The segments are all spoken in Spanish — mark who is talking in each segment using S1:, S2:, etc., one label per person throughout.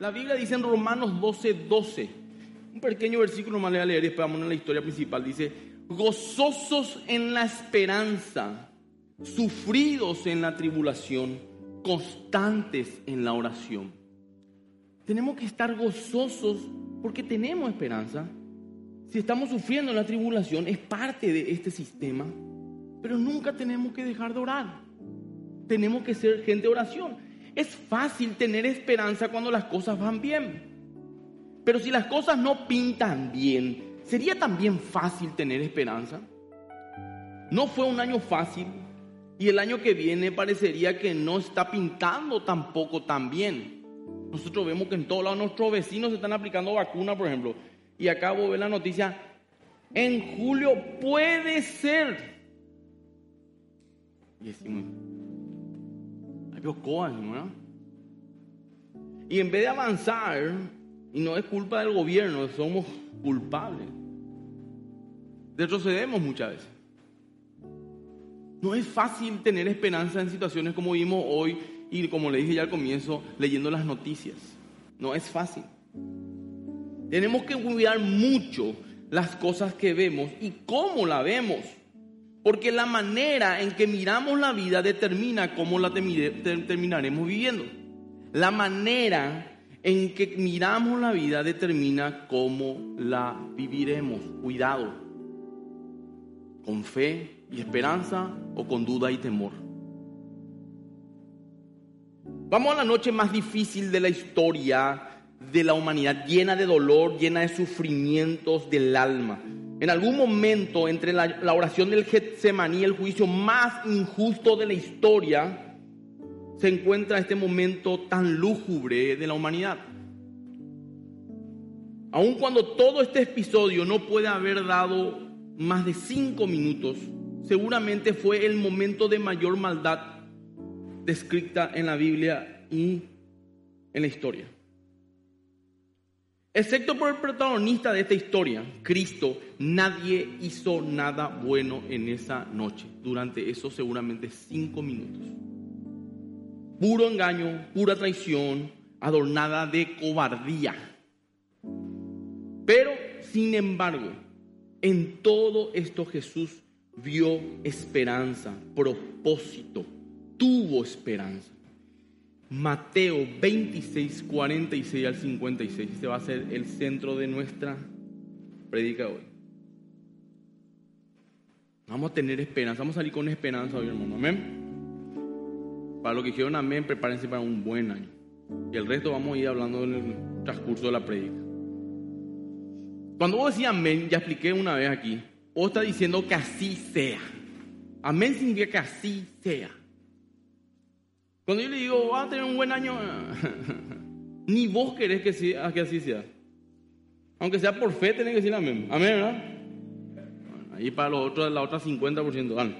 S1: La Biblia dice en Romanos 12, 12, un pequeño versículo más le voy a leer y después vamos a la historia principal. Dice, gozosos en la esperanza, sufridos en la tribulación, constantes en la oración. Tenemos que estar gozosos porque tenemos esperanza. Si estamos sufriendo en la tribulación, es parte de este sistema. Pero nunca tenemos que dejar de orar. Tenemos que ser gente de oración. Es fácil tener esperanza cuando las cosas van bien. Pero si las cosas no pintan bien, ¿sería también fácil tener esperanza? No fue un año fácil y el año que viene parecería que no está pintando tampoco tan bien. Nosotros vemos que en todos lados nuestros vecinos se están aplicando vacunas, por ejemplo. Y acabo de ver la noticia, en julio puede ser y decimos, Y en vez de avanzar, y no es culpa del gobierno, somos culpables, retrocedemos muchas veces. No es fácil tener esperanza en situaciones como vimos hoy y como le dije ya al comienzo, leyendo las noticias. No es fácil. Tenemos que cuidar mucho las cosas que vemos y cómo la vemos. Porque la manera en que miramos la vida determina cómo la terminaremos viviendo. La manera en que miramos la vida determina cómo la viviremos. Cuidado. Con fe y esperanza o con duda y temor. Vamos a la noche más difícil de la historia de la humanidad, llena de dolor, llena de sufrimientos del alma. En algún momento entre la, oración del Getsemaní el juicio más injusto de la historia, se encuentra este momento tan lúgubre de la humanidad. Aun cuando todo este episodio no puede haber dado más de cinco minutos, seguramente fue el momento de mayor maldad descrita en la Biblia y en la historia. Excepto por el protagonista de esta historia, Cristo, nadie hizo nada bueno en esa noche, durante esos seguramente cinco minutos. Puro engaño, pura traición, adornada de cobardía. Pero, sin embargo, en todo esto Jesús vio esperanza, propósito, tuvo esperanza. Mateo 26, 46 al 56. Este va a ser el centro de nuestra predica hoy. Vamos a tener esperanza, vamos a salir con esperanza hoy, hermano. Amén. Para los que dijeron amén, prepárense para un buen año. Y el resto vamos a ir hablando en el transcurso de la predica. Cuando vos decís amén, ya expliqué una vez aquí, vos está diciendo que así sea. Amén significa que así sea. Cuando yo le digo, va a tener un buen año, ni vos querés que, así sea. Aunque sea por fe, tenés que decir amén. Amén, ¿verdad? ahí para los otros, la otra 50%. Vale.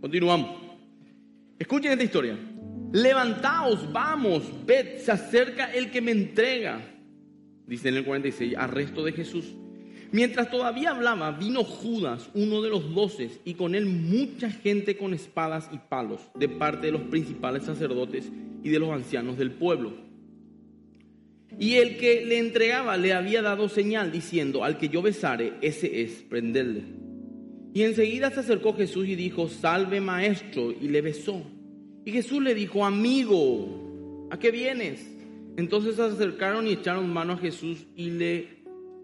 S1: Continuamos. Escuchen esta historia. Levantaos, vamos, ved, se acerca el que me entrega. Dice en el 46, arresto de Jesús. Mientras todavía hablaba, vino Judas, uno de los doces, y con él mucha gente con espadas y palos, de parte de los principales sacerdotes y de los ancianos del pueblo. Y el que le entregaba le había dado señal, diciendo, al que yo besare, ese es, prenderle. Y enseguida se acercó Jesús y dijo, salve maestro, y le besó. Y Jesús le dijo, amigo, ¿a qué vienes? Entonces se acercaron y echaron mano a Jesús y le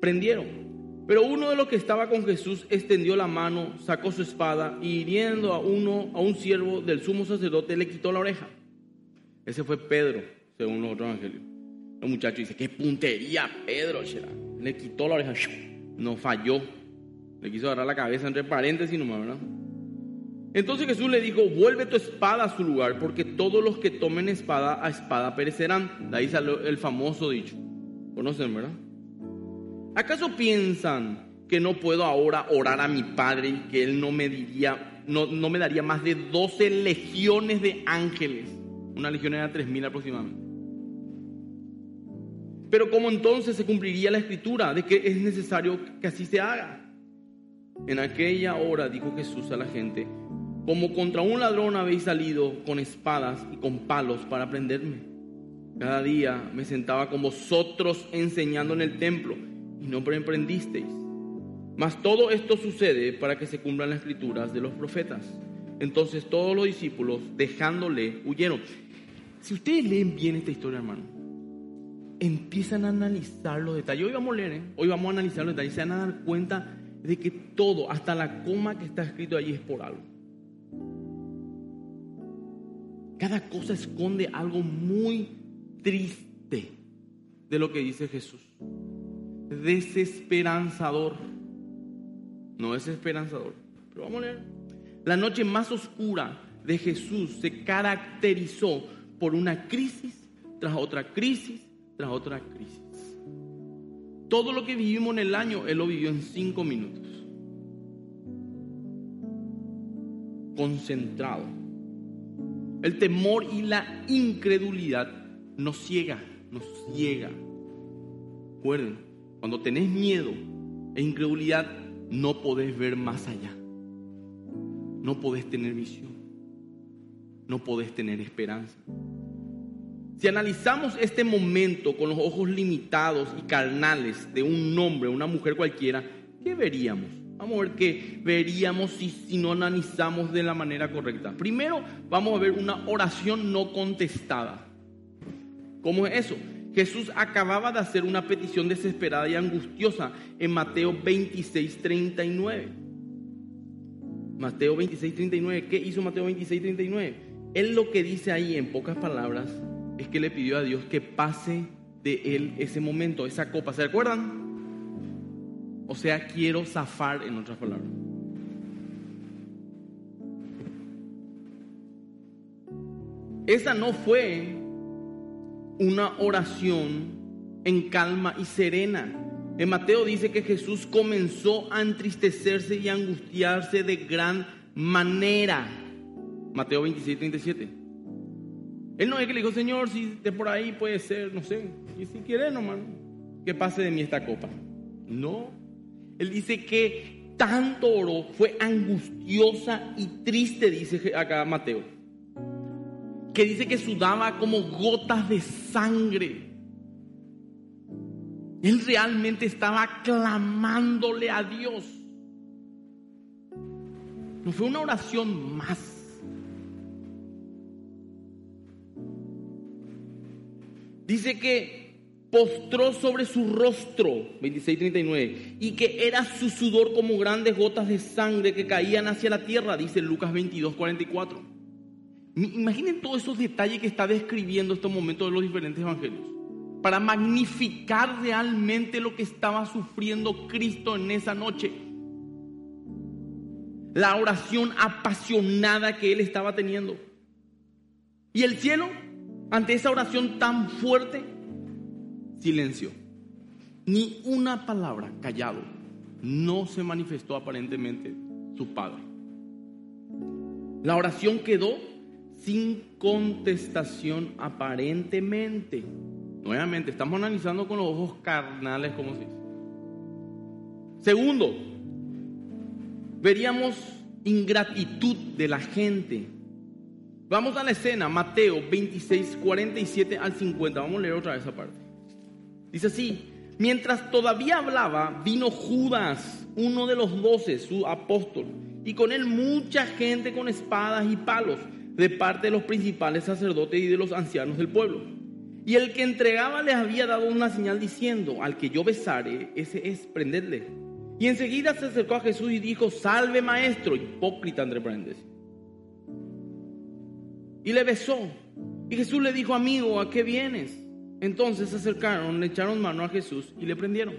S1: prendieron. Pero uno de los que estaba con Jesús extendió la mano, sacó su espada y hiriendo a uno, a un siervo del sumo sacerdote, le quitó la oreja. Ese fue Pedro, según los otros evangelios. El muchacho dice, qué puntería, Pedro. Le quitó la oreja, no falló. Le quiso agarrar la cabeza entre paréntesis nomás, ¿verdad? Entonces Jesús le dijo, vuelve tu espada a su lugar, porque todos los que tomen espada a espada perecerán. De ahí salió el famoso dicho. ¿Conocen, verdad? ¿Acaso piensan que no puedo ahora orar a mi Padre y que Él no me diría, no, no me daría más de 12 legiones de ángeles? Una legión era 3.000 aproximadamente. Pero ¿cómo entonces se cumpliría la escritura de que es necesario que así se haga? En aquella hora dijo Jesús a la gente, como contra un ladrón habéis salido con espadas y con palos para prenderme. Cada día me sentaba con vosotros enseñando en el templo y no emprendisteis. Mas todo esto sucede para que se cumplan las escrituras de los profetas. Entonces todos los discípulos, dejándole, huyeron. Si ustedes leen bien esta historia, hermano, empiezan a analizar los detalles. Hoy vamos a leer, ¿eh? hoy vamos a analizar los detalles. Se van a dar cuenta de que todo, hasta la coma que está escrito allí es por algo. Cada cosa esconde algo muy triste de lo que dice Jesús. Desesperanzador. No es esperanzador, pero vamos a leer. La noche más oscura de Jesús se caracterizó por una crisis tras otra crisis tras otra crisis. Todo lo que vivimos en el año, Él lo vivió en cinco minutos. Concentrado. El temor y la incredulidad nos ciega, nos ciega. Recuerden, cuando tenés miedo e incredulidad, no podés ver más allá. No podés tener visión. No podés tener esperanza. Si analizamos este momento con los ojos limitados y carnales de un hombre, una mujer cualquiera, ¿qué veríamos? Vamos a ver qué veríamos si, si no analizamos de la manera correcta. Primero, vamos a ver una oración no contestada. ¿Cómo es eso? Jesús acababa de hacer una petición desesperada y angustiosa en Mateo 26, 39. Mateo 26, 39. ¿Qué hizo Mateo 26, 39? Él lo que dice ahí en pocas palabras es que le pidió a Dios que pase de él ese momento, esa copa. ¿Se acuerdan? O sea, quiero zafar en otras palabras. Esa no fue una oración en calma y serena. En Mateo dice que Jesús comenzó a entristecerse y angustiarse de gran manera. Mateo 26, 37. Él no es que le dijo, Señor, si de por ahí puede ser, no sé, y si quiere nomás, que pase de mí esta copa. No. Él dice que tanto oró, fue angustiosa y triste, dice acá Mateo que dice que sudaba como gotas de sangre. Él realmente estaba clamándole a Dios. No fue una oración más. Dice que postró sobre su rostro, 26:39, y que era su sudor como grandes gotas de sangre que caían hacia la tierra, dice Lucas 22:44. Imaginen todos esos detalles que está describiendo estos momentos de los diferentes evangelios. Para magnificar realmente lo que estaba sufriendo Cristo en esa noche. La oración apasionada que él estaba teniendo. Y el cielo, ante esa oración tan fuerte, silenció. Ni una palabra callado. No se manifestó aparentemente su Padre. La oración quedó sin contestación aparentemente. Nuevamente, estamos analizando con los ojos carnales, como se. Segundo, veríamos ingratitud de la gente. Vamos a la escena, Mateo 26, 47 al 50. Vamos a leer otra vez esa parte. Dice así, mientras todavía hablaba, vino Judas, uno de los doce, su apóstol, y con él mucha gente con espadas y palos de parte de los principales sacerdotes y de los ancianos del pueblo. Y el que entregaba les había dado una señal diciendo, al que yo besare, ese es prenderle. Y enseguida se acercó a Jesús y dijo, salve maestro, hipócrita entre paréntesis. Y le besó. Y Jesús le dijo, amigo, ¿a qué vienes? Entonces se acercaron, le echaron mano a Jesús y le prendieron.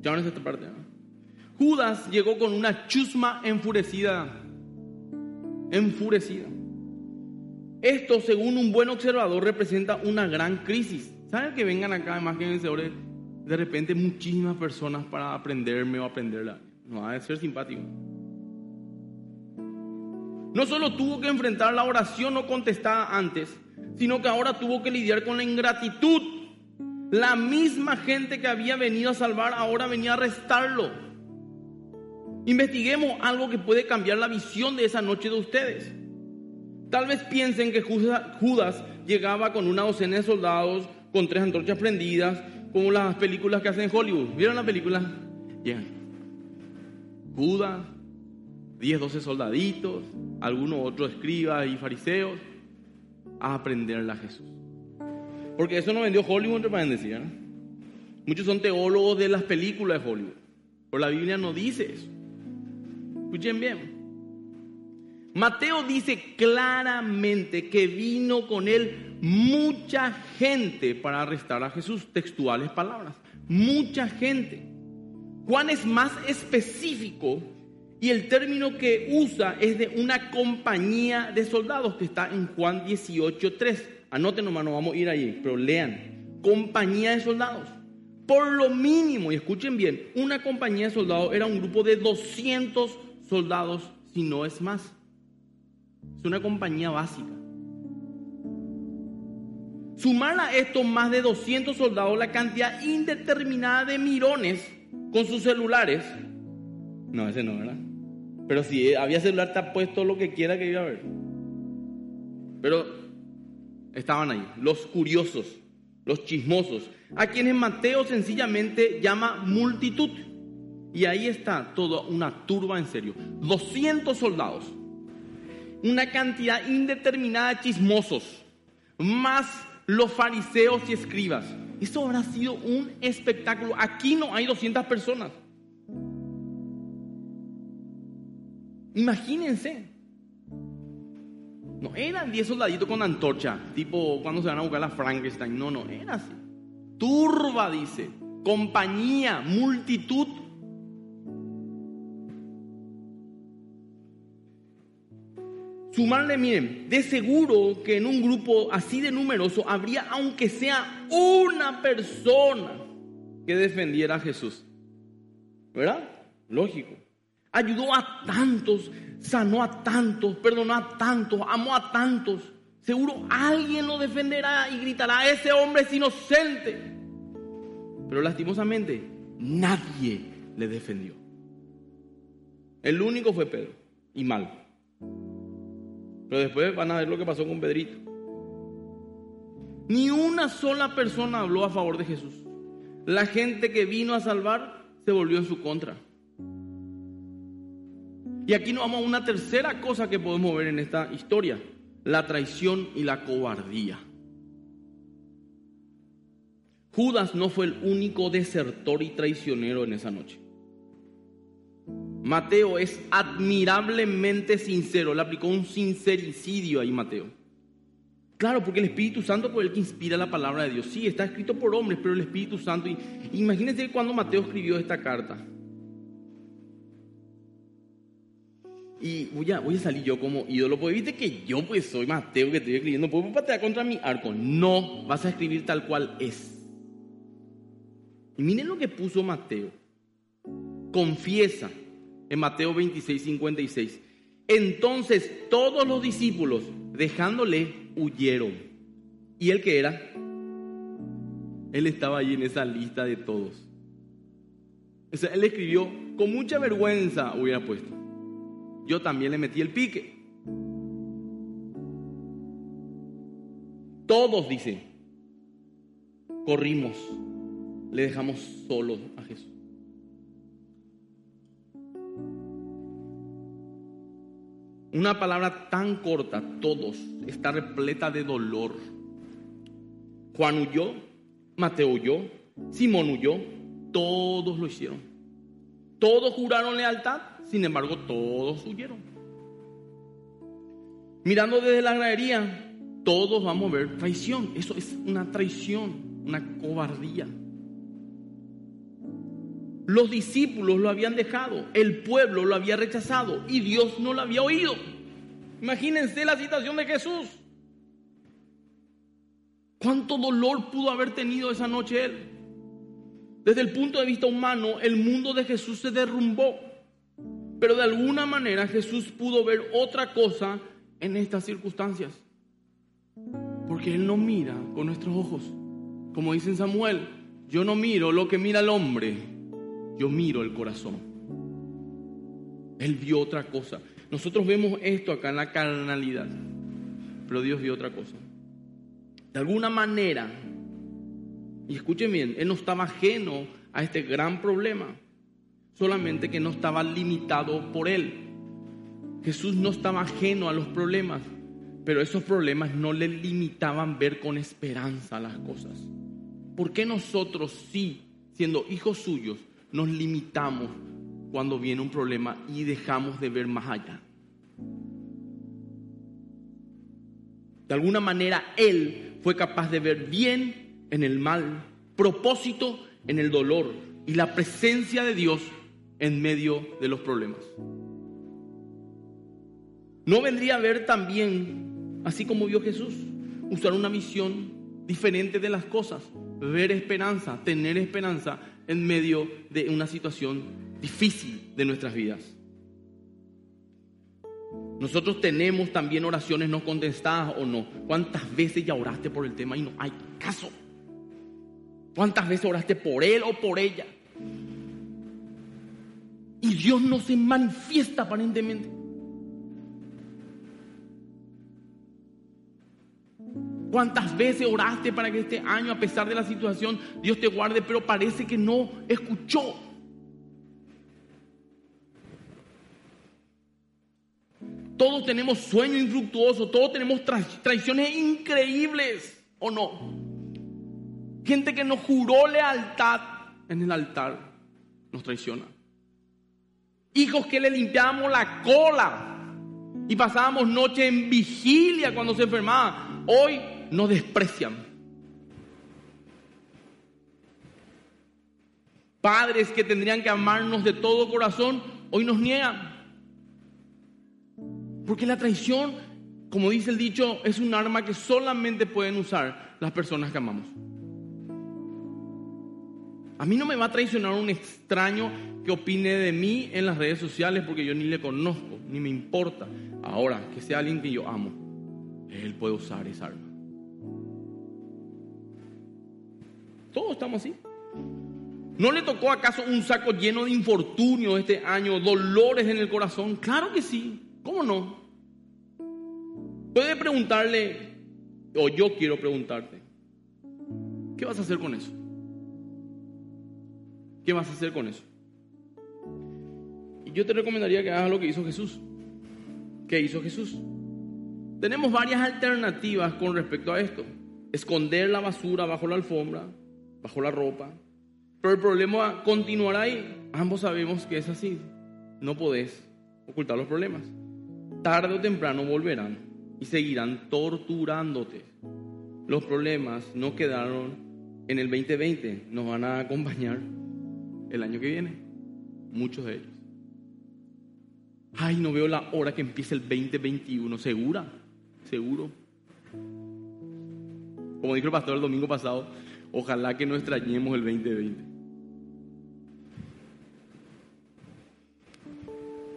S1: Ya no es esta parte. Judas llegó con una chusma enfurecida enfurecida. Esto, según un buen observador, representa una gran crisis. ¿Saben que vengan acá, además que de repente muchísimas personas para aprenderme o aprenderla? No va a ser simpático. No solo tuvo que enfrentar la oración no contestada antes, sino que ahora tuvo que lidiar con la ingratitud. La misma gente que había venido a salvar ahora venía a arrestarlo. Investiguemos algo que puede cambiar la visión de esa noche de ustedes. Tal vez piensen que Judas llegaba con una docena de soldados, con tres antorchas prendidas, como las películas que hacen en Hollywood. ¿Vieron la película? Judas, 10, 12 soldaditos, algunos otros escribas y fariseos, a aprenderle a Jesús. Porque eso no vendió Hollywood, entre paréntesis. ¿no? Muchos son teólogos de las películas de Hollywood. Pero la Biblia no dice eso. Escuchen bien. Mateo dice claramente que vino con él mucha gente para arrestar a Jesús. Textuales palabras. Mucha gente. Juan es más específico y el término que usa es de una compañía de soldados que está en Juan 18.3. Anoten nomás, no vamos a ir ahí, pero lean. Compañía de soldados. Por lo mínimo, y escuchen bien, una compañía de soldados era un grupo de 200 soldados, si no es más. Es una compañía básica. Sumar a esto más de 200 soldados la cantidad indeterminada de mirones con sus celulares. No, ese no, ¿verdad? Pero si había celular, está puesto lo que quiera que iba a ver. Pero estaban ahí, los curiosos, los chismosos, a quienes Mateo sencillamente llama multitud. Y ahí está toda una turba en serio. 200 soldados, una cantidad indeterminada de chismosos, más los fariseos y escribas. Eso habrá sido un espectáculo. Aquí no hay 200 personas. Imagínense. No eran 10 soldaditos con antorcha, tipo cuando se van a buscar la Frankenstein. No, no, era así. Turba, dice. Compañía, multitud. Sumarle, miren, de seguro que en un grupo así de numeroso habría, aunque sea una persona que defendiera a Jesús. ¿Verdad? Lógico. Ayudó a tantos, sanó a tantos, perdonó a tantos, amó a tantos. Seguro alguien lo defenderá y gritará, ese hombre es inocente. Pero lastimosamente, nadie le defendió. El único fue Pedro, y mal. Pero después van a ver lo que pasó con Pedrito. Ni una sola persona habló a favor de Jesús. La gente que vino a salvar se volvió en su contra. Y aquí nos vamos a una tercera cosa que podemos ver en esta historia, la traición y la cobardía. Judas no fue el único desertor y traicionero en esa noche. Mateo es admirablemente sincero, le aplicó un sincericidio ahí Mateo. Claro, porque el Espíritu Santo fue el que inspira la palabra de Dios. Sí, está escrito por hombres, pero el Espíritu Santo. Imagínense cuando Mateo escribió esta carta. Y voy a, salir yo como ídolo, porque viste que yo pues soy Mateo que estoy escribiendo, puedo patear contra mi arco. No, vas a escribir tal cual es. Y miren lo que puso Mateo. Confiesa en Mateo 26, 56. Entonces todos los discípulos, dejándole, huyeron. ¿Y él qué era? Él estaba ahí en esa lista de todos. Él escribió, con mucha vergüenza hubiera puesto. Yo también le metí el pique. Todos dicen, corrimos, le dejamos solo a Jesús. Una palabra tan corta, todos, está repleta de dolor. Juan huyó, Mateo huyó, Simón huyó, todos lo hicieron. Todos juraron lealtad, sin embargo todos huyeron. Mirando desde la gradería, todos vamos a ver traición. Eso es una traición, una cobardía. Los discípulos lo habían dejado, el pueblo lo había rechazado y Dios no lo había oído. Imagínense la situación de Jesús. ¿Cuánto dolor pudo haber tenido esa noche él? Desde el punto de vista humano, el mundo de Jesús se derrumbó. Pero de alguna manera Jesús pudo ver otra cosa en estas circunstancias. Porque Él no mira con nuestros ojos. Como dice Samuel, yo no miro lo que mira el hombre, yo miro el corazón. Él vio otra cosa. Nosotros vemos esto acá en la carnalidad, pero Dios vio otra cosa. De alguna manera, y escuchen bien, él no estaba ajeno a este gran problema, solamente que no estaba limitado por él. Jesús no estaba ajeno a los problemas, pero esos problemas no le limitaban ver con esperanza las cosas. ¿Por qué nosotros sí, siendo hijos suyos, nos limitamos cuando viene un problema y dejamos de ver más allá? De alguna manera Él fue capaz de ver bien en el mal, propósito en el dolor y la presencia de Dios en medio de los problemas. ¿No vendría a ver también, así como vio Jesús, usar una visión diferente de las cosas, ver esperanza, tener esperanza en medio de una situación difícil de nuestras vidas? Nosotros tenemos también oraciones no contestadas o no. ¿Cuántas veces ya oraste por el tema y no hay caso? ¿Cuántas veces oraste por él o por ella? Y Dios no se manifiesta aparentemente. ¿Cuántas veces oraste para que este año, a pesar de la situación, Dios te guarde, pero parece que no escuchó? Todos tenemos sueños infructuosos, todos tenemos traiciones increíbles, ¿o no? Gente que nos juró lealtad en el altar nos traiciona. Hijos que le limpiábamos la cola y pasábamos noche en vigilia cuando se enfermaba, hoy nos desprecian. Padres que tendrían que amarnos de todo corazón, hoy nos niegan. Porque la traición, como dice el dicho, es un arma que solamente pueden usar las personas que amamos. A mí no me va a traicionar un extraño que opine de mí en las redes sociales porque yo ni le conozco, ni me importa. Ahora, que sea alguien que yo amo, él puede usar esa arma. Todos estamos así. ¿No le tocó acaso un saco lleno de infortunio este año, dolores en el corazón? Claro que sí. ¿Cómo no? Puede preguntarle, o yo quiero preguntarte, ¿qué vas a hacer con eso? ¿Qué vas a hacer con eso? Y yo te recomendaría que hagas lo que hizo Jesús. ¿Qué hizo Jesús? Tenemos varias alternativas con respecto a esto. Esconder la basura bajo la alfombra, bajo la ropa. Pero el problema continuará ahí. Ambos sabemos que es así. No podés ocultar los problemas tarde o temprano volverán y seguirán torturándote. Los problemas no quedaron en el 2020, nos van a acompañar el año que viene, muchos de ellos. Ay, no veo la hora que empiece el 2021, segura, seguro. Como dijo el pastor el domingo pasado, ojalá que no extrañemos el 2020.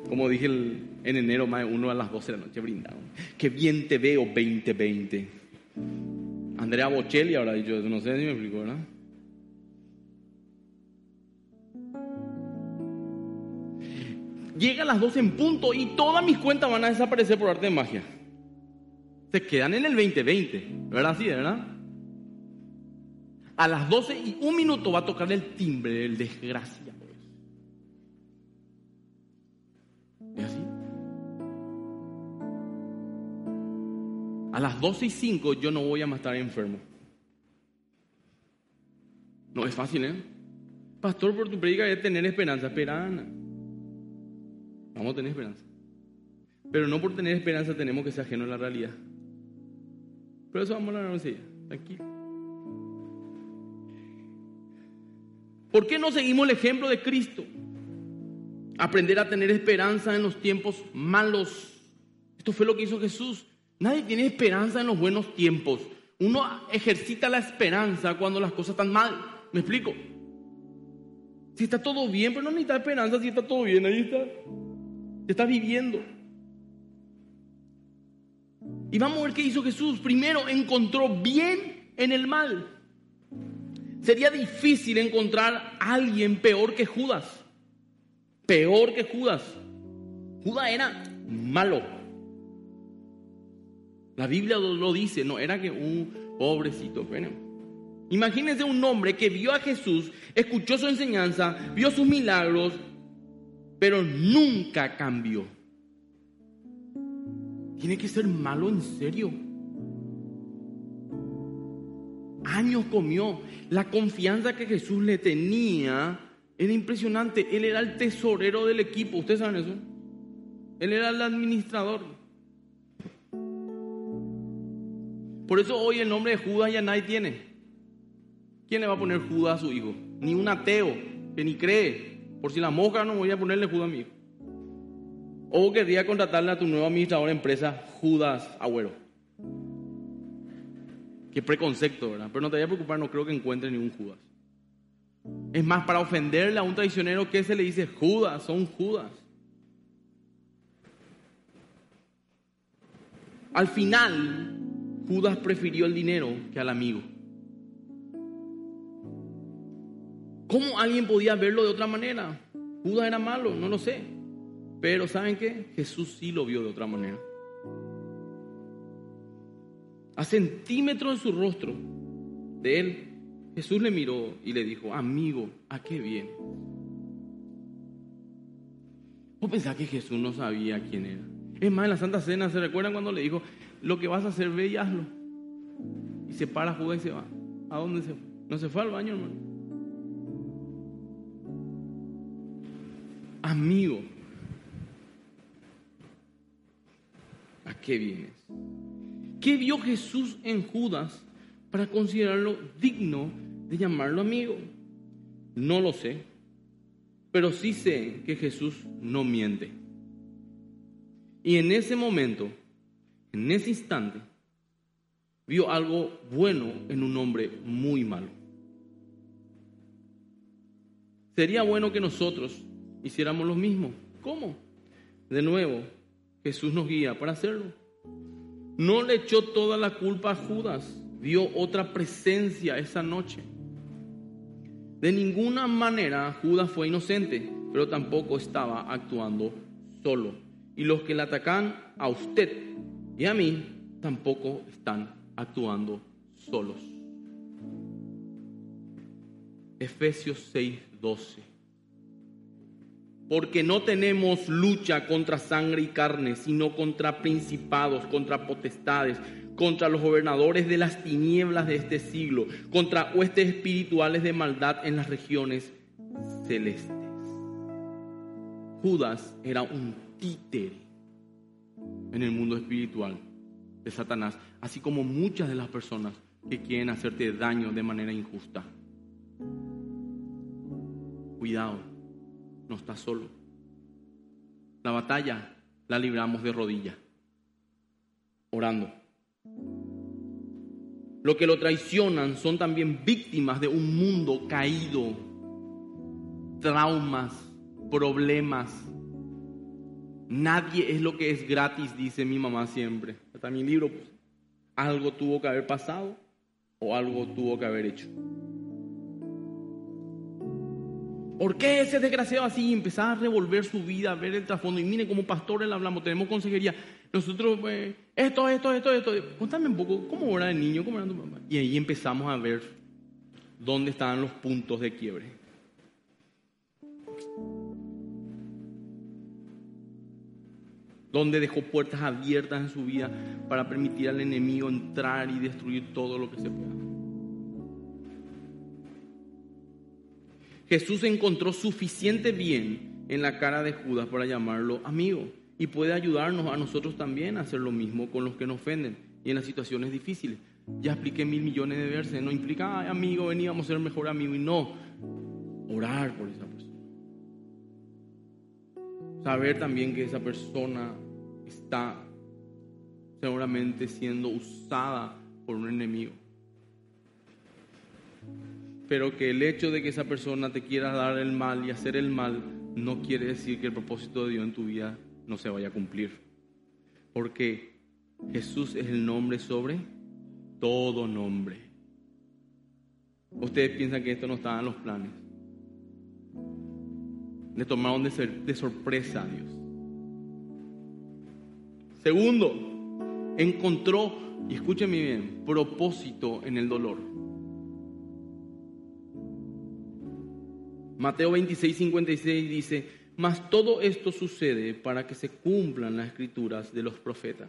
S1: Como dije en enero, más uno a las 12 de la noche brindado. Qué bien te veo 2020. Andrea Bocelli ahora dicho no sé si me explico, ¿verdad? Llega a las 12 en punto y todas mis cuentas van a desaparecer por arte de magia. Se quedan en el 2020, ¿verdad? Sí, ¿verdad? A las 12 y un minuto va a tocar el timbre del desgracia. a las 12 y 5 yo no voy a estar enfermo. No es fácil, ¿eh? Pastor, por tu predica es tener esperanza. Esperanza. Vamos a tener esperanza. Pero no por tener esperanza tenemos que ser ajenos a la realidad. Pero eso vamos a hablar enseguida. Tranquilo. ¿Por qué no seguimos el ejemplo de Cristo? Aprender a tener esperanza en los tiempos malos. Esto fue lo que hizo Jesús. Nadie tiene esperanza en los buenos tiempos. Uno ejercita la esperanza cuando las cosas están mal. ¿Me explico? Si está todo bien, pero no necesita esperanza si está todo bien. Ahí está. Está viviendo. Y vamos a ver qué hizo Jesús. Primero encontró bien en el mal. Sería difícil encontrar a alguien peor que Judas. Peor que Judas. Judas era malo. La Biblia lo dice, no era que un Pobrecito, bueno. Imagínense un hombre que vio a Jesús, escuchó su enseñanza, vio sus milagros, pero nunca cambió. Tiene que ser malo en serio. Años comió. La confianza que Jesús le tenía era impresionante. Él era el tesorero del equipo. ¿Ustedes saben eso? Él era el administrador. Por eso hoy el nombre de Judas ya nadie tiene. ¿Quién le va a poner Judas a su hijo? Ni un ateo que ni cree. Por si la mosca no voy a ponerle Judas a mi hijo. O querría contratarle a tu nuevo administrador de empresa, Judas Agüero. Qué preconcepto, ¿verdad? Pero no te vayas a preocupar, no creo que encuentre ningún Judas. Es más, para ofenderle a un traicionero, ¿qué se le dice? Judas, son Judas. Al final, Judas prefirió el dinero que al amigo. ¿Cómo alguien podía verlo de otra manera? Judas era malo, no lo sé. Pero ¿saben qué? Jesús sí lo vio de otra manera. A centímetros de su rostro, de él, Jesús le miró y le dijo, amigo, ¿a qué viene? ¿Vos pensás que Jesús no sabía quién era? Es más, en la Santa Cena, ¿se recuerdan cuando le dijo, lo que vas a hacer, ve y hazlo? Y se para Judas y se va. ¿A dónde se fue? No se fue al baño, hermano. Amigo, ¿a qué vienes? ¿Qué vio Jesús en Judas para considerarlo digno de llamarlo amigo? No lo sé, pero sí sé que Jesús no miente. Y en ese momento, en ese instante, vio algo bueno en un hombre muy malo. Sería bueno que nosotros hiciéramos lo mismo. ¿Cómo? De nuevo, Jesús nos guía para hacerlo. No le echó toda la culpa a Judas, vio otra presencia esa noche. De ninguna manera Judas fue inocente, pero tampoco estaba actuando solo. Y los que le atacan a usted y a mí tampoco están actuando solos. Efesios 6, 12 porque no tenemos lucha contra sangre y carne, sino contra principados, contra potestades, contra los gobernadores de las tinieblas de este siglo, contra huestes espirituales de maldad en las regiones celestes. Judas era un títere en el mundo espiritual de Satanás, así como muchas de las personas que quieren hacerte daño de manera injusta. Cuidado no está solo. La batalla la libramos de rodillas, orando. Lo que lo traicionan son también víctimas de un mundo caído, traumas, problemas. Nadie es lo que es gratis, dice mi mamá siempre. Hasta mi libro, pues, algo tuvo que haber pasado o algo tuvo que haber hecho. ¿Por qué ese desgraciado así? Empezaba a revolver su vida, a ver el trasfondo. Y mire, como pastores le hablamos, tenemos consejería. Nosotros, pues, esto, esto, esto, esto. Cuéntame un poco, ¿cómo era el niño? ¿Cómo era tu mamá? Y ahí empezamos a ver dónde estaban los puntos de quiebre. Donde dejó puertas abiertas en su vida para permitir al enemigo entrar y destruir todo lo que se pueda. Jesús encontró suficiente bien en la cara de Judas para llamarlo amigo y puede ayudarnos a nosotros también a hacer lo mismo con los que nos ofenden y en las situaciones difíciles. Ya expliqué mil millones de veces, no implica, amigo, veníamos a ser mejor amigo y no, orar por esa persona. Saber también que esa persona está seguramente siendo usada por un enemigo pero que el hecho de que esa persona te quiera dar el mal y hacer el mal no quiere decir que el propósito de Dios en tu vida no se vaya a cumplir. Porque Jesús es el nombre sobre todo nombre. Ustedes piensan que esto no estaba en los planes. Le tomaron de, sorpresa a Dios. Segundo, encontró, y escúcheme bien, propósito en el dolor. Mateo 26, 56 dice, mas todo esto sucede para que se cumplan las escrituras de los profetas.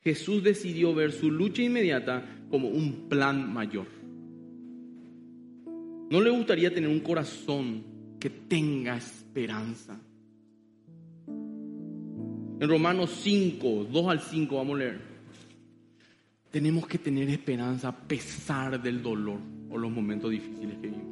S1: Jesús decidió ver su lucha inmediata como un plan mayor. ¿No le gustaría tener un corazón que tenga esperanza? En Romanos 5, 2 al 5 vamos a leer. Tenemos que tener esperanza a pesar del dolor o los momentos difíciles que vivimos.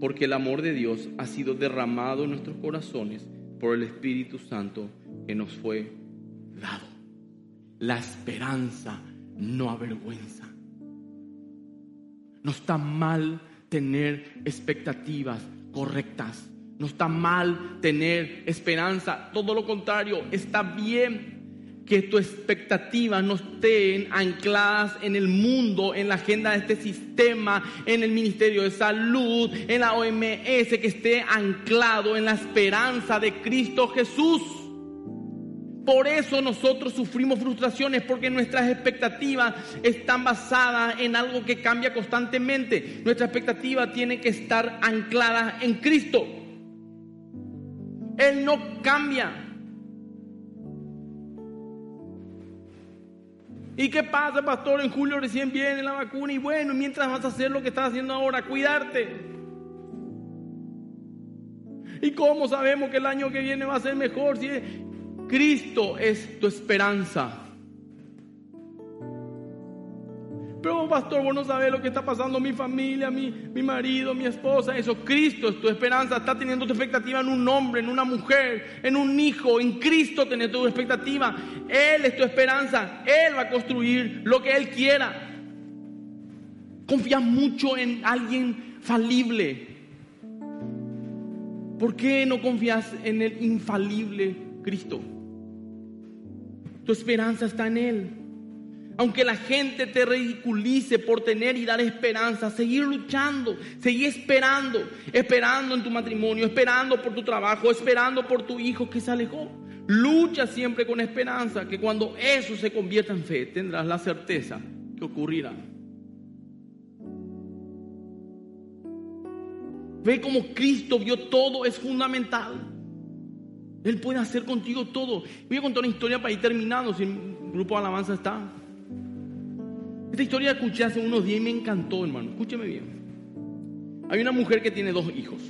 S1: porque el amor de Dios ha sido derramado en nuestros corazones por el Espíritu Santo que nos fue dado. La esperanza no avergüenza. No está mal tener expectativas correctas. No está mal tener esperanza. Todo lo contrario, está bien que tus expectativas no estén ancladas en el mundo, en la agenda de este sistema, en el Ministerio de Salud, en la OMS, que esté anclado en la esperanza de Cristo Jesús. Por eso nosotros sufrimos frustraciones porque nuestras expectativas están basadas en algo que cambia constantemente. Nuestra expectativa tiene que estar anclada en Cristo. Él no cambia. ¿Y qué pasa, pastor? En julio recién viene la vacuna y bueno, mientras vas a hacer lo que estás haciendo ahora, cuidarte. ¿Y cómo sabemos que el año que viene va a ser mejor si Cristo es tu esperanza? Pero pastor, vos no sabés lo que está pasando mi familia, mi, mi marido, mi esposa. Eso, Cristo es tu esperanza. Está teniendo tu expectativa en un hombre, en una mujer, en un hijo. En Cristo tenés tu expectativa. Él es tu esperanza. Él va a construir lo que Él quiera. Confías mucho en alguien falible. ¿Por qué no confías en el infalible Cristo? Tu esperanza está en Él. Aunque la gente te ridiculice por tener y dar esperanza, seguir luchando, seguir esperando, esperando en tu matrimonio, esperando por tu trabajo, esperando por tu hijo que se alejó. Lucha siempre con esperanza, que cuando eso se convierta en fe, tendrás la certeza que ocurrirá. Ve como Cristo vio todo, es fundamental. Él puede hacer contigo todo. Voy a contar una historia para ir terminando, si el grupo de alabanza está. Esta historia la escuché hace unos días y me encantó, hermano. Escúcheme bien. Hay una mujer que tiene dos hijos.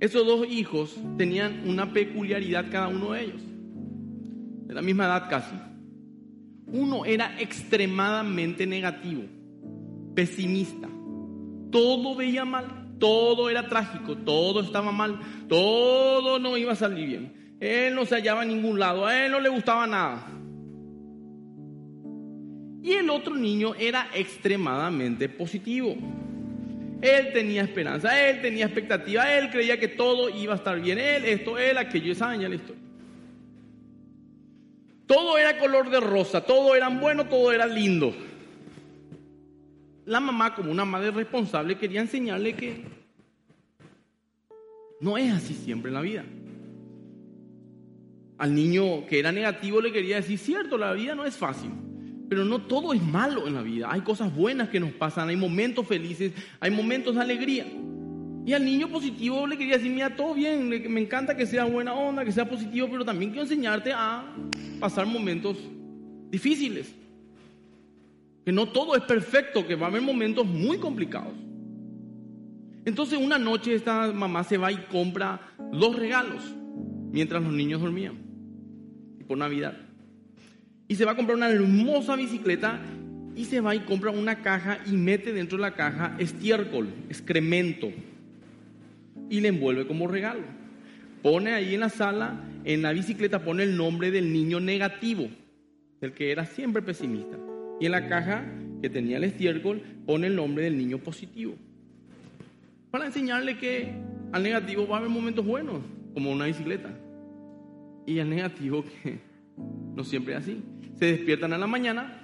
S1: Esos dos hijos tenían una peculiaridad cada uno de ellos. De la misma edad casi. Uno era extremadamente negativo, pesimista. Todo veía mal, todo era trágico, todo estaba mal, todo no iba a salir bien. Él no se hallaba en ningún lado, a él no le gustaba nada. Y el otro niño era extremadamente positivo. Él tenía esperanza, él tenía expectativa, él creía que todo iba a estar bien. Él, esto, él, aquello, esa año la historia. Todo era color de rosa, todo era bueno, todo era lindo. La mamá, como una madre responsable, quería enseñarle que no es así siempre en la vida. Al niño que era negativo le quería decir, cierto, la vida no es fácil. Pero no todo es malo en la vida. Hay cosas buenas que nos pasan, hay momentos felices, hay momentos de alegría. Y al niño positivo le quería decir, mira, todo bien, me encanta que sea buena onda, que sea positivo, pero también quiero enseñarte a pasar momentos difíciles. Que no todo es perfecto, que va a haber momentos muy complicados. Entonces una noche esta mamá se va y compra dos regalos mientras los niños dormían. Por Navidad y se va a comprar una hermosa bicicleta y se va y compra una caja y mete dentro de la caja estiércol, excremento y le envuelve como regalo. Pone ahí en la sala, en la bicicleta pone el nombre del niño negativo del que era siempre pesimista. Y en la caja que tenía el estiércol pone el nombre del niño positivo. Para enseñarle que al negativo va a haber momentos buenos, como una bicicleta. Y al negativo que no siempre es así. Se despiertan a la mañana,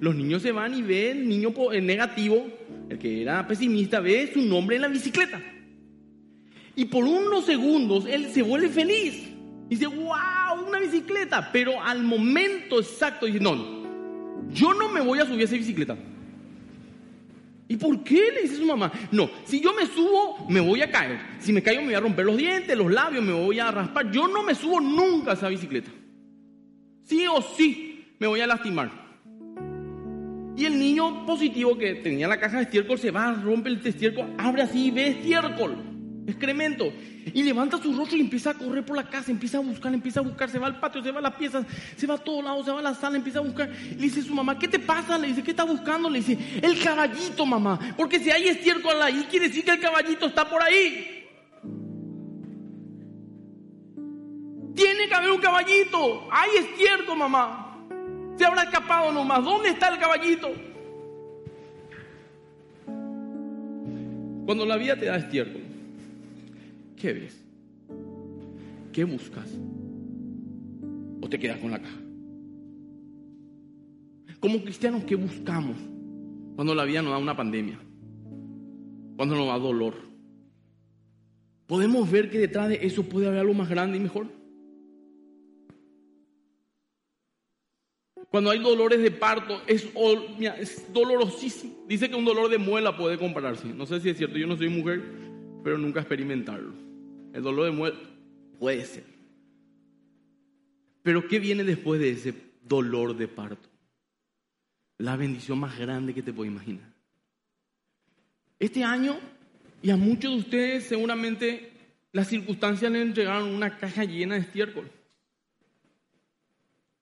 S1: los niños se van y ven el niño negativo, el que era pesimista, ve su nombre en la bicicleta. Y por unos segundos él se vuelve feliz. Dice, wow, una bicicleta. Pero al momento exacto dice, no, yo no me voy a subir a esa bicicleta. ¿Y por qué? Le dice su mamá. No, si yo me subo, me voy a caer. Si me caigo, me voy a romper los dientes, los labios, me voy a raspar. Yo no me subo nunca a esa bicicleta. Sí o sí, me voy a lastimar. Y el niño positivo que tenía la caja de estiércol se va, rompe el estiércol, abre así y ve estiércol excremento. Y levanta su rostro y empieza a correr por la casa, empieza a buscar, empieza a buscar, se va al patio, se va a las piezas, se va a todos lados, se va a la sala, empieza a buscar. Le dice su mamá, ¿qué te pasa? Le dice, ¿qué está buscando? Le dice, el caballito, mamá. Porque si hay estiércol ahí, quiere decir que el caballito está por ahí. Tiene que haber un caballito. Hay estiércol, mamá. Se habrá escapado nomás. ¿Dónde está el caballito? Cuando la vida te da estiércol, ¿Qué ves? ¿Qué buscas? ¿O te quedas con la caja? Como cristianos, ¿qué buscamos cuando la vida nos da una pandemia? Cuando nos da dolor. ¿Podemos ver que detrás de eso puede haber algo más grande y mejor? Cuando hay dolores de parto, es, dolorosísimo. Dice que un dolor de muela puede compararse. No sé si es cierto, yo no soy mujer, pero nunca experimentarlo. El dolor de muerte puede ser. Pero ¿qué viene después de ese dolor de parto? La bendición más grande que te puedo imaginar. Este año, y a muchos de ustedes seguramente las circunstancias le entregaron una caja llena de estiércol.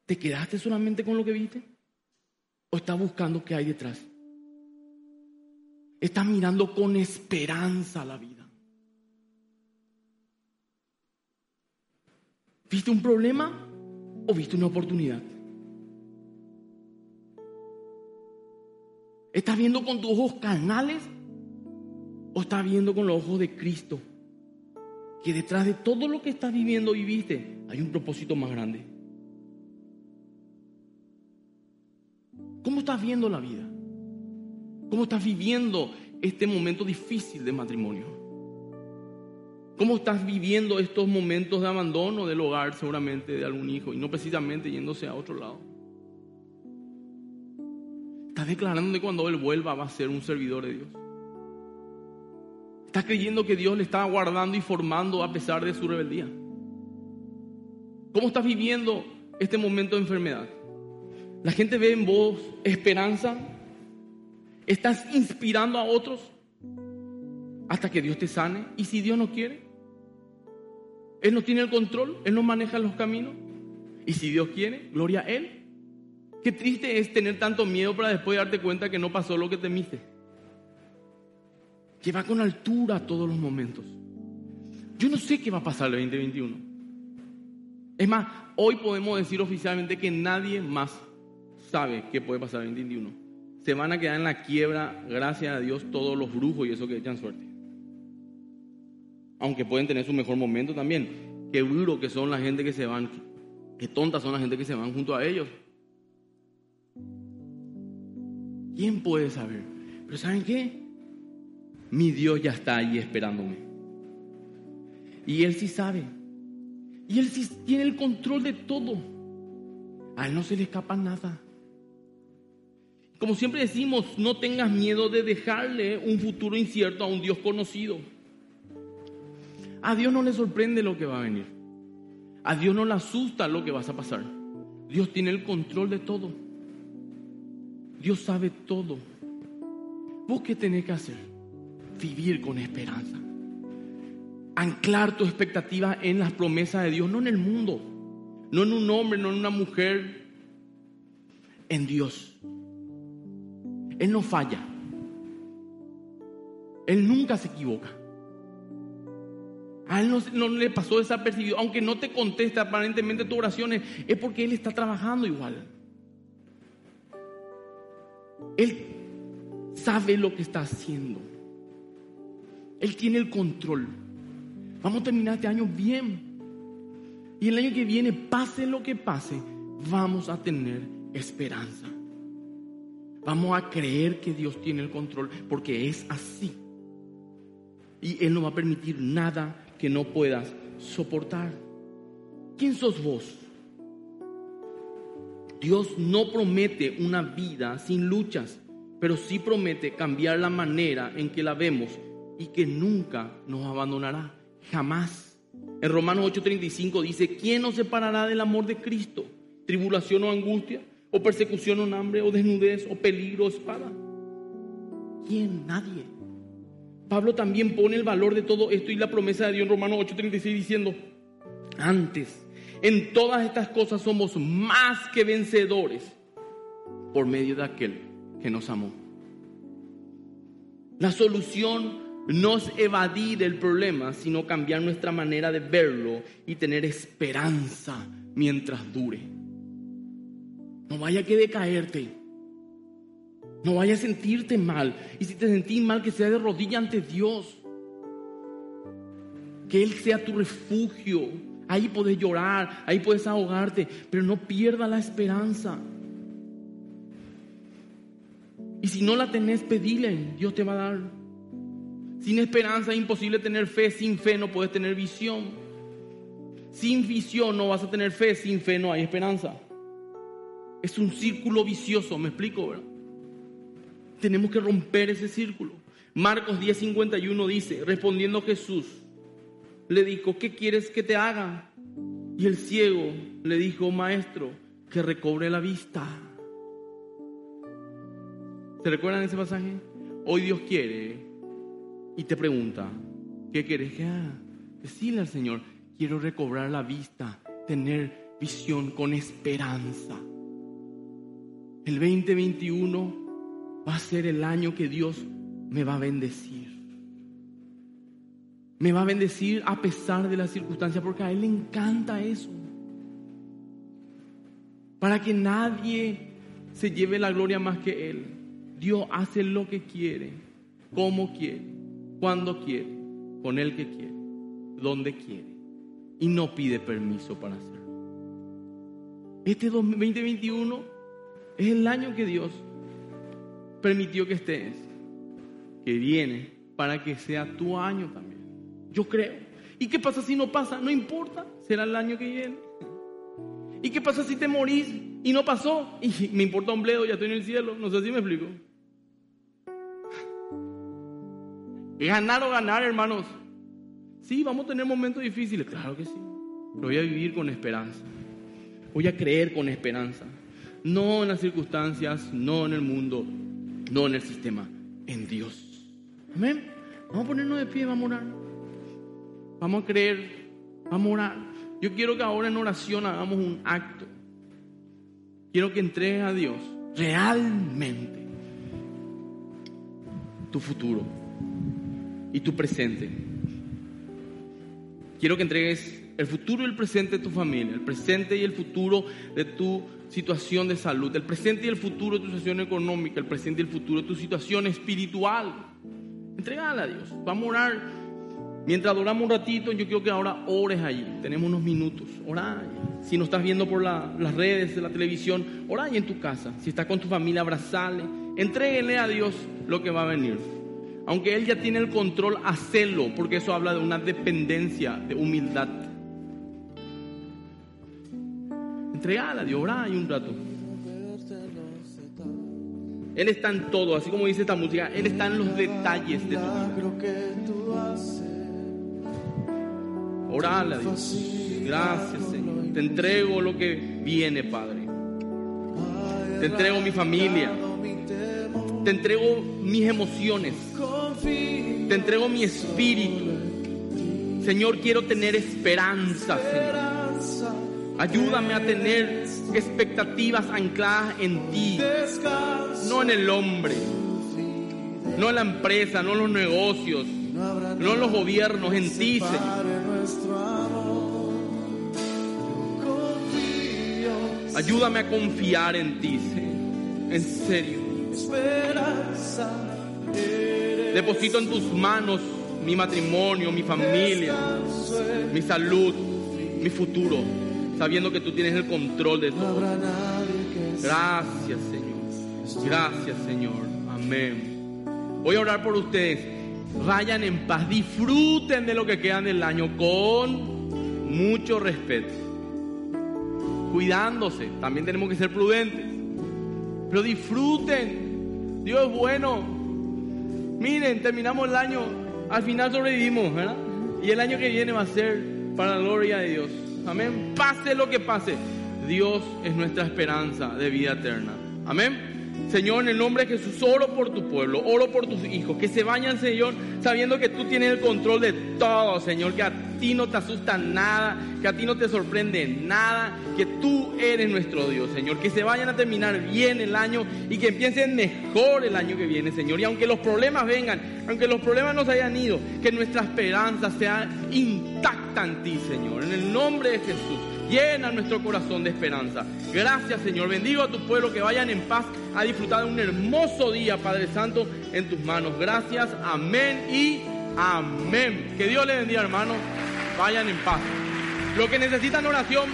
S1: ¿Te quedaste solamente con lo que viste? ¿O estás buscando qué hay detrás? Estás mirando con esperanza la vida. ¿Viste un problema o viste una oportunidad? ¿Estás viendo con tus ojos carnales o estás viendo con los ojos de Cristo? Que detrás de todo lo que estás viviendo y viste hay un propósito más grande. ¿Cómo estás viendo la vida? ¿Cómo estás viviendo este momento difícil de matrimonio? ¿Cómo estás viviendo estos momentos de abandono del hogar seguramente de algún hijo y no precisamente yéndose a otro lado? Estás declarando que cuando Él vuelva va a ser un servidor de Dios. Estás creyendo que Dios le está guardando y formando a pesar de su rebeldía. ¿Cómo estás viviendo este momento de enfermedad? La gente ve en vos esperanza. Estás inspirando a otros hasta que Dios te sane. ¿Y si Dios no quiere? Él no tiene el control, Él no maneja los caminos. Y si Dios quiere, gloria a Él. Qué triste es tener tanto miedo para después darte cuenta que no pasó lo que temiste. Que va con altura todos los momentos. Yo no sé qué va a pasar el 2021. Es más, hoy podemos decir oficialmente que nadie más sabe qué puede pasar el 2021. Se van a quedar en la quiebra, gracias a Dios, todos los brujos y eso que echan suerte aunque pueden tener su mejor momento también. Qué duro que son la gente que se van, qué tontas son la gente que se van junto a ellos. ¿Quién puede saber? Pero ¿saben qué? Mi Dios ya está ahí esperándome. Y Él sí sabe. Y Él sí tiene el control de todo. A Él no se le escapa nada. Como siempre decimos, no tengas miedo de dejarle un futuro incierto a un Dios conocido. A Dios no le sorprende lo que va a venir. A Dios no le asusta lo que vas a pasar. Dios tiene el control de todo. Dios sabe todo. ¿Vos qué tenés que hacer? Vivir con esperanza. Anclar tu expectativa en las promesas de Dios, no en el mundo, no en un hombre, no en una mujer, en Dios. Él no falla. Él nunca se equivoca. A él no, le pasó desapercibido. Aunque no te conteste aparentemente tus oraciones, es porque él está trabajando igual. Él sabe lo que está haciendo. Él tiene el control. Vamos a terminar este año bien. Y el año que viene, pase lo que pase, vamos a tener esperanza. Vamos a creer que Dios tiene el control porque es así. Y Él no va a permitir nada que no puedas soportar. ¿Quién sos vos? Dios no promete una vida sin luchas, pero sí promete cambiar la manera en que la vemos y que nunca nos abandonará, jamás. En Romanos 8:35 dice, ¿quién nos separará del amor de Cristo? ¿Tribulación o angustia? ¿O persecución o hambre? ¿O desnudez? ¿O peligro o espada? ¿Quién? Nadie. Pablo también pone el valor de todo esto y la promesa de Dios en Romanos 8:36 diciendo, antes, en todas estas cosas somos más que vencedores por medio de aquel que nos amó. La solución no es evadir el problema, sino cambiar nuestra manera de verlo y tener esperanza mientras dure. No vaya que decaerte. No vaya a sentirte mal. Y si te sentís mal, que sea de rodilla ante Dios. Que Él sea tu refugio. Ahí puedes llorar, ahí puedes ahogarte, pero no pierda la esperanza. Y si no la tenés, pedile, Dios te va a dar. Sin esperanza es imposible tener fe, sin fe no puedes tener visión. Sin visión no vas a tener fe, sin fe no hay esperanza. Es un círculo vicioso, me explico. Tenemos que romper ese círculo. Marcos 10:51 dice, respondiendo Jesús, le dijo, ¿qué quieres que te haga? Y el ciego le dijo, maestro, que recobre la vista. ¿Se recuerdan ese pasaje? Hoy Dios quiere y te pregunta, ¿qué quieres que haga? Decirle al Señor, quiero recobrar la vista, tener visión con esperanza. El 2021 va a ser el año que Dios me va a bendecir. Me va a bendecir a pesar de las circunstancias, porque a Él le encanta eso. Para que nadie se lleve la gloria más que Él. Dios hace lo que quiere, como quiere, cuando quiere, con el que quiere, donde quiere. Y no pide permiso para hacerlo. Este 2021 es el año que Dios permitió que estés, que viene para que sea tu año también. Yo creo. ¿Y qué pasa si no pasa? No importa, será el año que viene. ¿Y qué pasa si te morís y no pasó? Y me importa un bledo, ya estoy en el cielo. No sé si me explico. Ganar o ganar, hermanos. Sí, vamos a tener momentos difíciles, claro que sí. Pero voy a vivir con esperanza. Voy a creer con esperanza. No en las circunstancias, no en el mundo, no en el sistema, en Dios. Amén. Vamos a ponernos de pie, vamos a orar. Vamos a creer, vamos a orar. Yo quiero que ahora en oración hagamos un acto. Quiero que entregues a Dios realmente tu futuro y tu presente. Quiero que entregues el futuro y el presente de tu familia, el presente y el futuro de tu situación de salud, el presente y el futuro de tu situación económica, el presente y el futuro de tu situación espiritual. Entregala a Dios. Vamos a orar. Mientras adoramos un ratito, yo quiero que ahora ores allí. Tenemos unos minutos. Ora. Si no estás viendo por las redes de la televisión, ora ahí en tu casa. Si estás con tu familia, abrazale. Entréguele a Dios lo que va a venir. Aunque Él ya tiene el control, hacelo, porque eso habla de una dependencia, de humildad. Entregala Dios, ora ahí un rato. Él está en todo, así como dice esta música, Él está en los detalles de tu vida. Orale a Dios. Gracias, Señor. Te entrego lo que viene, Padre. Te entrego mi familia. Te entrego mis emociones. Te entrego mi espíritu. Señor, quiero tener esperanza, Señor. Ayúdame a tener expectativas ancladas en ti, no en el hombre, no en la empresa, no en los negocios, no en los gobiernos, en ti. Ayúdame a confiar en ti. En serio. Deposito en tus manos mi matrimonio, mi familia, mi salud, mi futuro, sabiendo que tú tienes el control de todo. Gracias, Señor. Gracias, Señor. Amén. Voy a orar por ustedes. Vayan en paz. Disfruten de lo que quedan del año con mucho respeto. Cuidándose. También tenemos que ser prudentes. Pero disfruten. Dios es bueno. Miren, terminamos el año. Al final sobrevivimos, ¿verdad? Y el año que viene va a ser para la gloria de Dios. Amén. Pase lo que pase. Dios es nuestra esperanza de vida eterna. Amén. Señor, en el nombre de Jesús, oro por tu pueblo, oro por tus hijos, que se bañan, Señor, sabiendo que tú tienes el control de todo, Señor, que a ti no te asusta nada, que a ti no te sorprende nada, que tú eres nuestro Dios, Señor, que se vayan a terminar bien el año y que empiecen mejor el año que viene, Señor. Y aunque los problemas vengan, aunque los problemas nos hayan ido, que nuestra esperanza sea intacta en ti, Señor. En el nombre de Jesús, llena nuestro corazón de esperanza. Gracias, Señor. Bendigo a tu pueblo que vayan en paz a disfrutar de un hermoso día, Padre Santo, en tus manos. Gracias, amén y amén. Que Dios les bendiga, hermanos. Vayan en paz. Lo que necesitan oración,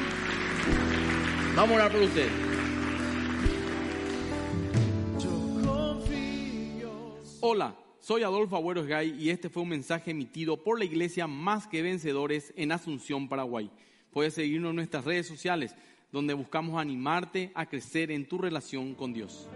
S1: vamos a orar por ustedes. Hola, soy Adolfo Agüeros Gay y este fue un mensaje emitido por la iglesia Más que Vencedores en Asunción, Paraguay. Puedes seguirnos en nuestras redes sociales, donde buscamos animarte a crecer en tu relación con Dios.